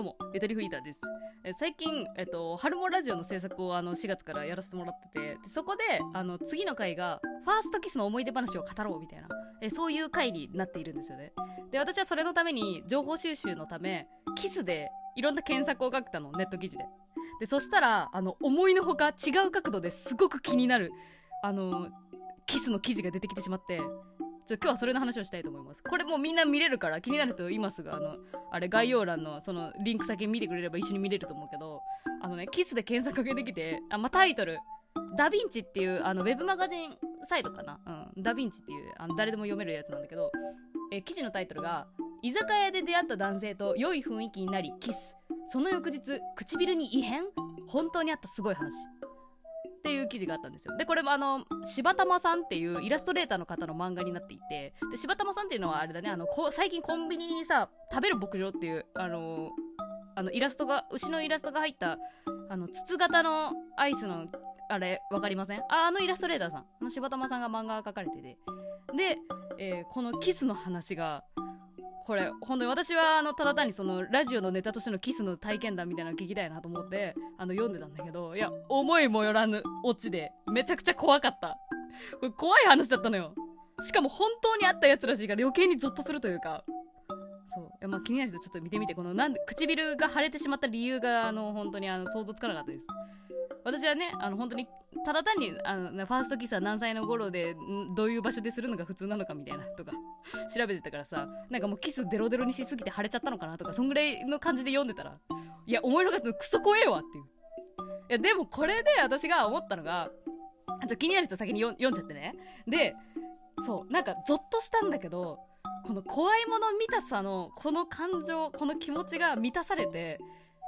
どうも、ゆとりフリーターです。え最近、えっと、春もラジオの制作をあの4月からやらせてもらってて、でそこで、あの、次の回が、ファーストキスの思い出話を語ろうみたいな、えそういう回になっているんですよね。で、私はそれのために、情報収集のため、キスでいろんな検索を書いたの、ネット記事で。で、そしたら、あの、思いのほか違う角度ですごく気になる、あの、キスの記事が出てきてしまって、ちょ今日はそれの話をしたいと思います。これもうみんな見れるから気になると今すぐあのあれ概要欄のそのリンク先見てくれれば一緒に見れると思うけどあのねキスで検索かけてきてあ、まあ、タイトルダヴィンチっていうあのウェブマガジンサイトかな、うん、ダヴィンチっていうあの誰でも読めるやつなんだけどえ記事のタイトルが居酒屋で出会った男性と良い雰囲気になりキス。その翌日唇に異変？本当にあったすごい話。っていう記事があったんですよ。でこれもあの柴玉さんっていうイラストレーターの方の漫画になっていてで柴玉さんっていうのはあれだねあのこ最近コンビニにさ食べる牧場っていうあのあのイラストが牛のイラストが入ったあの筒型のアイスのあれ分かりません？ああのイラストレーターさん。あの柴玉さんが漫画が描かれてて。で、えー、このキスの話がこれ本当に私はあのただ単にそのラジオのネタとしてのキスの体験談みたいなの聞きたいなと思ってあの読んでたんだけどいや思いもよらぬオチでめちゃくちゃ怖かった。これ怖い話だったのよ。しかも本当にあったやつらしいから余計にゾッとするというか。そう。いやまあ気になる人ちょっと見てみてこのなんで唇が腫れてしまった理由があの本当にあの想像つかなかったです。私はねあの本当にただ単にあのファーストキスは何歳の頃でどういう場所でするのが普通なのかみたいなとか調べてたからさなんかもうキスデロデロにしすぎて腫れちゃったのかなとかそんぐらいの感じで読んでたらいや思いのかったクソ怖えわっていう。いやでもこれで私が思ったのがちょ気になる人先に読んじゃってね。でそうなんかゾッとしたんだけどこの怖いもの見たさのこの感情この気持ちが満たされて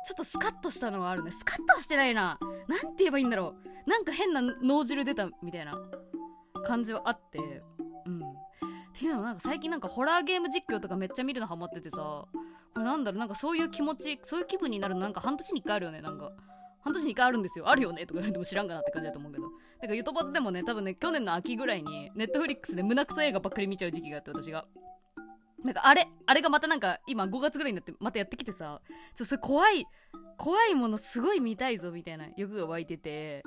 ちょっとスカッとしたのはあるね。スカッとはしてないな。なんて言えばいいんだろう。なんか変な脳汁出たみたいな感じはあって。うん。っていうのはなんか最近なんかホラーゲーム実況とかめっちゃ見るのハマっててさ。これなんだろう。なんかそういう気持ちそういう気分になるのなんか半年に1回あるよね。なんか。半年に1回あるんですよ。あるよね。とか言われても知らんかなって感じだと思うけど。なんかゆとばずでもね多分ね去年の秋ぐらいにネットフリックスで胸クソ映画ばっかり見ちゃう時期があって私が。なんかあれあれがまたなんか今5月ぐらいになってまたやってきてさちょそれ怖い怖いものすごい見たいぞみたいな欲が湧いてて。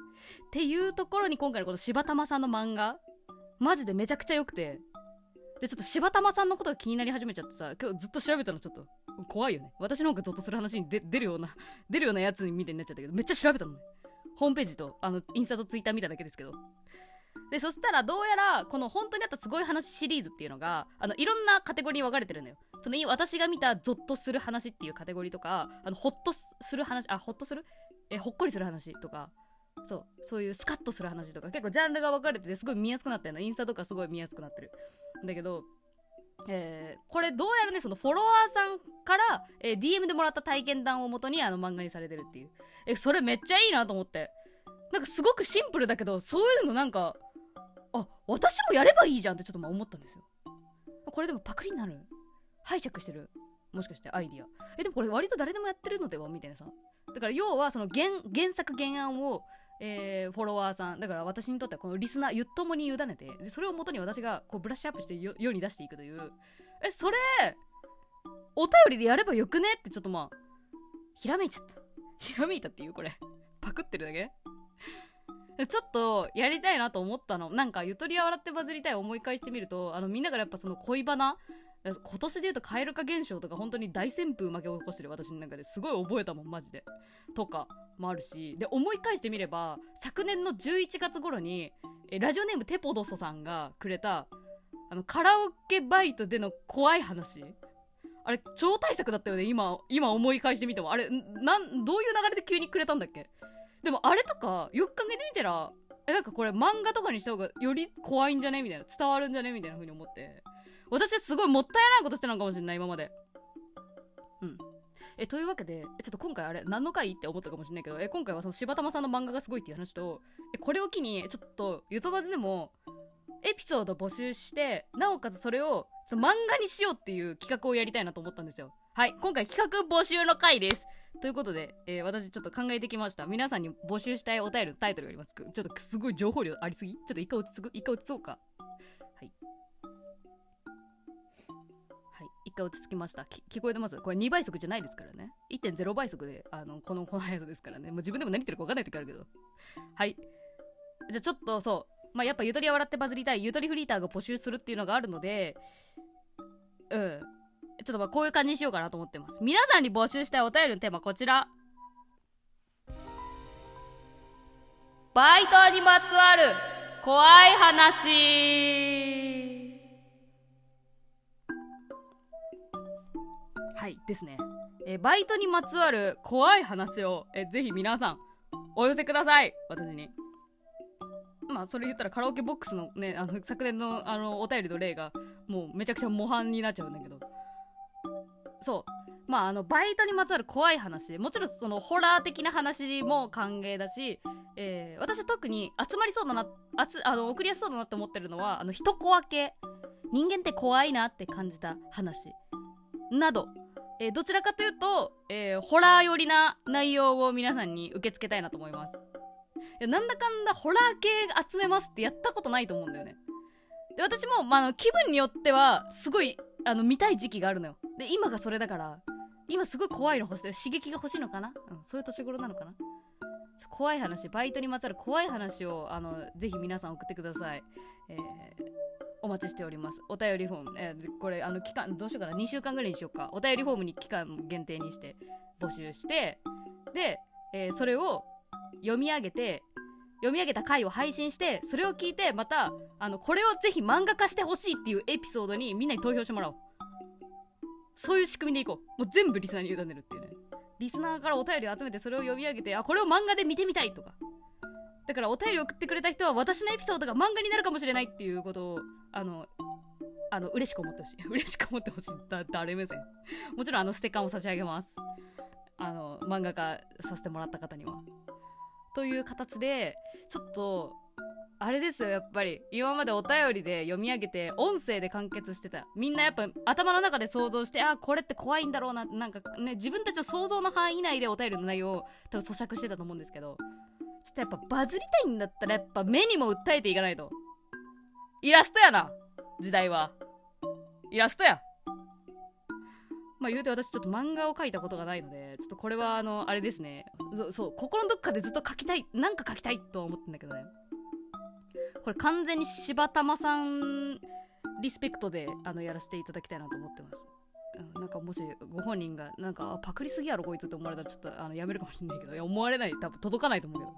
っていうところに今回のこの柴玉さんの漫画マジでめちゃくちゃ良くて。でちょっと柴玉さんのことが気になり始めちゃってさ今日ずっと調べたのちょっと怖いよね。私の方がゾッとする話に出るような出るようなやつみたいになっちゃったけどめっちゃ調べたのね。ホームページとあのインスタとツイッター見ただけですけど。でそしたらどうやらこの本当にあったすごい話シリーズっていうのがあのいろんなカテゴリーに分かれてるのよ。その私が見たゾッとする話っていうカテゴリーとかあのホッとする話あホッとする？えほっこりする話とかそうそういうスカッとする話とか結構ジャンルが分かれててすごい見やすくなってるの。インスタとかすごい見やすくなってる。だけどえー、これどうやらねそのフォロワーさんから、えー、DM でもらった体験談をもとにあの漫画にされてるっていう。えそれめっちゃいいなと思って。なんかすごくシンプルだけどそういうのなんかあ私もやればいいじゃんってちょっとまあ思ったんですよ。これでもパクリになる？拝借してる？もしかしてアイディア。えでもこれ割と誰でもやってるのでは？みたいなさ。だから要はその原原作原案をえー、フォロワーさんだから私にとってはこのリスナーゆっともに委ねてでそれをもとに私がこうブラッシュアップして世に出していくという。えそれお便りでやればよくね？ってちょっとまあひらめいちゃった。ひらめいたっていうこれ。パクってるだけ？ちょっとやりたいなと思ったの。なんかゆとりは笑ってバズりたい思い返してみるとあのみんながやっぱその恋バナ今年で言うと蛙化現象とか本当に大旋風巻き起こしてる私の中で。すごい覚えたもんマジで。とかもあるし。で思い返してみれば昨年の11月頃にラジオネームテポドソさんがくれたあのカラオケバイトでの怖い話。あれ超大作だったよね今今思い返してみても。あれなんどういう流れで急にくれたんだっけ？でもあれとかよく考えてみたらえなんかこれ漫画とかにした方がより怖いんじゃね？みたいな伝わるんじゃね？みたいな風に思って。私はすごいもったいないことしてたのかもしれない今まで。うん。えというわけでちょっと今回あれ何の回って思ったかもしれないけどえ今回はその柴玉さんの漫画がすごいっていう話とえこれを機にちょっとゆとばずでもエピソード募集してなおかつそれをその漫画にしようっていう企画をやりたいなと思ったんですよ。はい今回企画募集の回です。ということで、えー、私ちょっと考えてきました。皆さんに募集したいお便りのタイトルがあります。ちょっとすごい情報量ありすぎ？ちょっと一回落ち着く？一回落ち着こうか？はい。はい。一回落ち着きました。聞こえてます？これ2倍速じゃないですからね。1.0倍速であのこのこの速さですからね。もう自分でも何言ってるか分かんない時あるけど。はい。じゃあちょっとそう。まあやっぱゆとりは笑ってバズりたい。ゆとりフリーターが募集するっていうのがあるのでうん。ちょっとまあこういう感じにしようかなと思ってます。皆さんに募集したいお便りのテーマこちら。バイトにまつわる怖い話。はいですね、えバイトにまつわる怖い話を、えぜひ皆さんお寄せください。私に。まあそれ言ったらカラオケボックスのねあの昨年のあのお便りの例がもうめちゃくちゃ模範になっちゃうんだけど。そう。まああのバイトにまつわる怖い話。もちろんそのホラー的な話も歓迎だし、えー、私は特に集まりそうだなあつあの送りやすそうだなって思ってるのはあの人怖系人間って怖いなって感じた話。など、えー、どちらかというと、えー、ホラー寄りな内容を皆さんに受け付けたいなと思います。いやなんだかんだホラー系集めますってやったことないと思うんだよね。で私も、まあ、の気分によってはすごいあの見たい時期があるのよ。で今がそれだから今すごい怖いの欲してる。刺激が欲しいのかな、うん、そういう年頃なのかな？怖い話バイトにまつわる怖い話をあのぜひ皆さん送ってください、えー、お待ちしております。お便りフォーム、えー、これあの期間どうしようかな？2週間ぐらいにしようか。お便りフォームに期間限定にして募集してで、えー、それを読み上げて読み上げた回を配信してそれを聞いてまたあのこれをぜひ漫画化してほしいっていうエピソードにみんなに投票してもらおう。そういう仕組みでいこう。もう全部リスナーに委ねるっていうね。リスナーからお便りを集めてそれを読み上げてあこれを漫画で見てみたいとか。だからお便り送ってくれた人は私のエピソードが漫画になるかもしれないっていうことをあのあの嬉しく思ってほしい。嬉しく思ってほしい。だ誰目線？もちろんあのステッカーも差し上げます。あの漫画化させてもらった方には。という形でちょっとあれですよやっぱり。今までお便りで読み上げて音声で完結してた。みんなやっぱ頭の中で想像してあこれって怖いんだろうな。なんかね自分たちの想像の範囲内でお便りの内容を多分咀嚼してたと思うんですけど。ちょっとやっぱバズりたいんだったらやっぱ目にも訴えていかないと。イラストやな時代は。イラストや。まあ言うて私ちょっと漫画を描いたことがないのでちょっとこれはあのあれですね。そう心のどっかでずっと描きたいなんか描きたいとは思ってんだけどね。これ完全に柴玉さんリスペクトであのやらせていただきたいなと思ってます。うん、なんかもしご本人がなんかパクりすぎやろこいつって思われたらちょっとあのやめるかもしれない。けどいや思われない多分届かないと思うけど。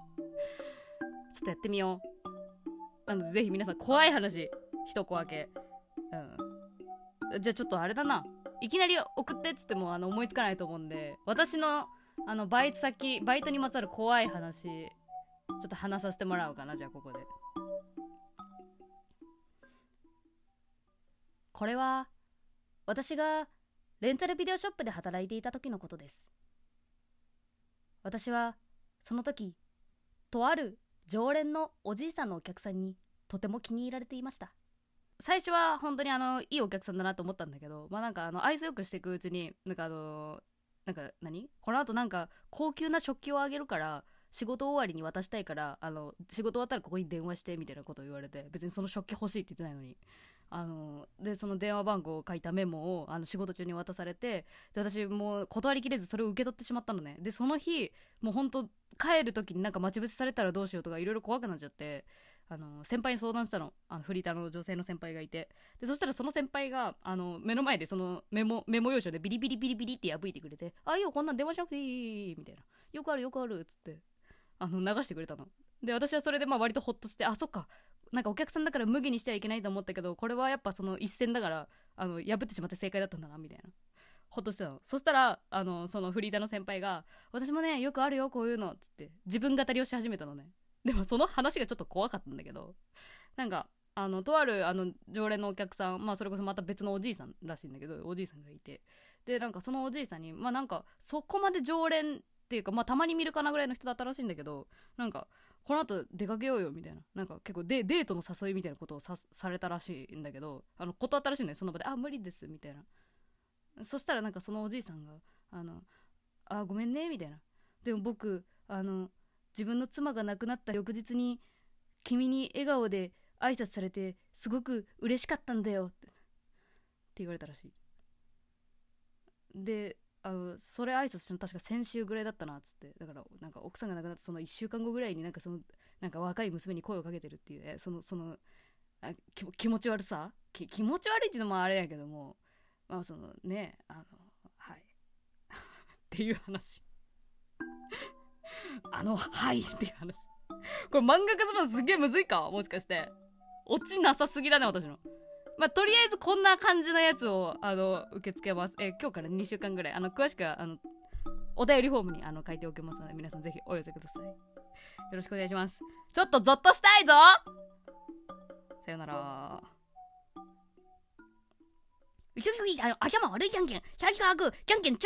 ちょっとやってみよう。なのでぜひ皆さん怖い話一個分け。うん。じゃあちょっとあれだな。いきなり送ってっつってもあの思いつかないと思うんで。私のあのバイト先バイトにまつわる怖い話ちょっと話させてもらおうかなじゃあここで。これは私がレンタルビデオショップで働いていた時のことです。私はその時とある常連のおじいさんのお客さんにとても気に入られていました。最初は本当にあのいいお客さんだなと思ったんだけどまあなんかあの愛想よくしていくうちになんかあのなんか何？この後なんか高級な食器をあげるから仕事終わりに渡したいからあの仕事終わったらここに電話してみたいなことを言われて別にその食器欲しいって言ってないのに。あのでその電話番号を書いたメモをあの仕事中に渡されてで私もう断りきれずそれを受け取ってしまったのね。でその日もうほんと帰る時になんか待ち伏せされたらどうしようとかいろいろ怖くなっちゃってあの先輩に相談したの。あのフリーターの女性の先輩がいて。でそしたらその先輩があの目の前でそのメモメモ用紙でビリビリビリビリって破いてくれて「あいいよこんなん電話しなくていい」みたいな「よくあるよくある」っつってあの流してくれたの。で私はそれでまあ割とホッとしてあそっか。なんかお客さんだから無限にしちゃいけないと思ったけどこれはやっぱその一戦だからあの破ってしまって正解だったんだなみたいな。ほっとしてたの。そしたらあのそのフリーターの先輩が「私もねよくあるよこういうの」っつって自分語りをし始めたのね。でもその話がちょっと怖かったんだけどなんかあのとあるあの常連のお客さんまあそれこそまた別のおじいさんらしいんだけどおじいさんがいて。でなんかそのおじいさんにまあなんかそこまで常連っていうかまあたまに見るかなぐらいの人だったらしいんだけどなんかこの後出かけようよみたいな。なんか結構デデートの誘いみたいなことをさされたらしいんだけどあの断ったらしいねその場で「あ無理です」みたいな。そしたらなんかそのおじいさんが「あのあごめんね」みたいな。でも僕あの自分の妻が亡くなった翌日に君に笑顔で挨拶されてすごく嬉しかったんだよって言われたらしい。であのそれ挨拶したの確か先週ぐらいだったなっつって。だからなんか奥さんが亡くなったその1週間後ぐらいになんかそのなんか若い娘に声をかけてるっていう、そのそのあ気気持ち悪さ？き気持ち悪いっていうのもあれやけどもまあそのねあのはい。っていう話。あのはい。っていう話。これ漫画化するのすげえむずいか？もしかして。オチなさすぎだね私の。まあ、とりあえずこんな感じのやつをあの受け付けます、えー今日から2週間ぐらい。あの詳しくはあのお便りフォームにあの書いておきますので皆さんぜひお寄せください。よろしくお願いします。ちょっとゾッとしたいぞ！さよなら。うひょひょひあの頭悪いじゃんけん。100じゃんけんちょ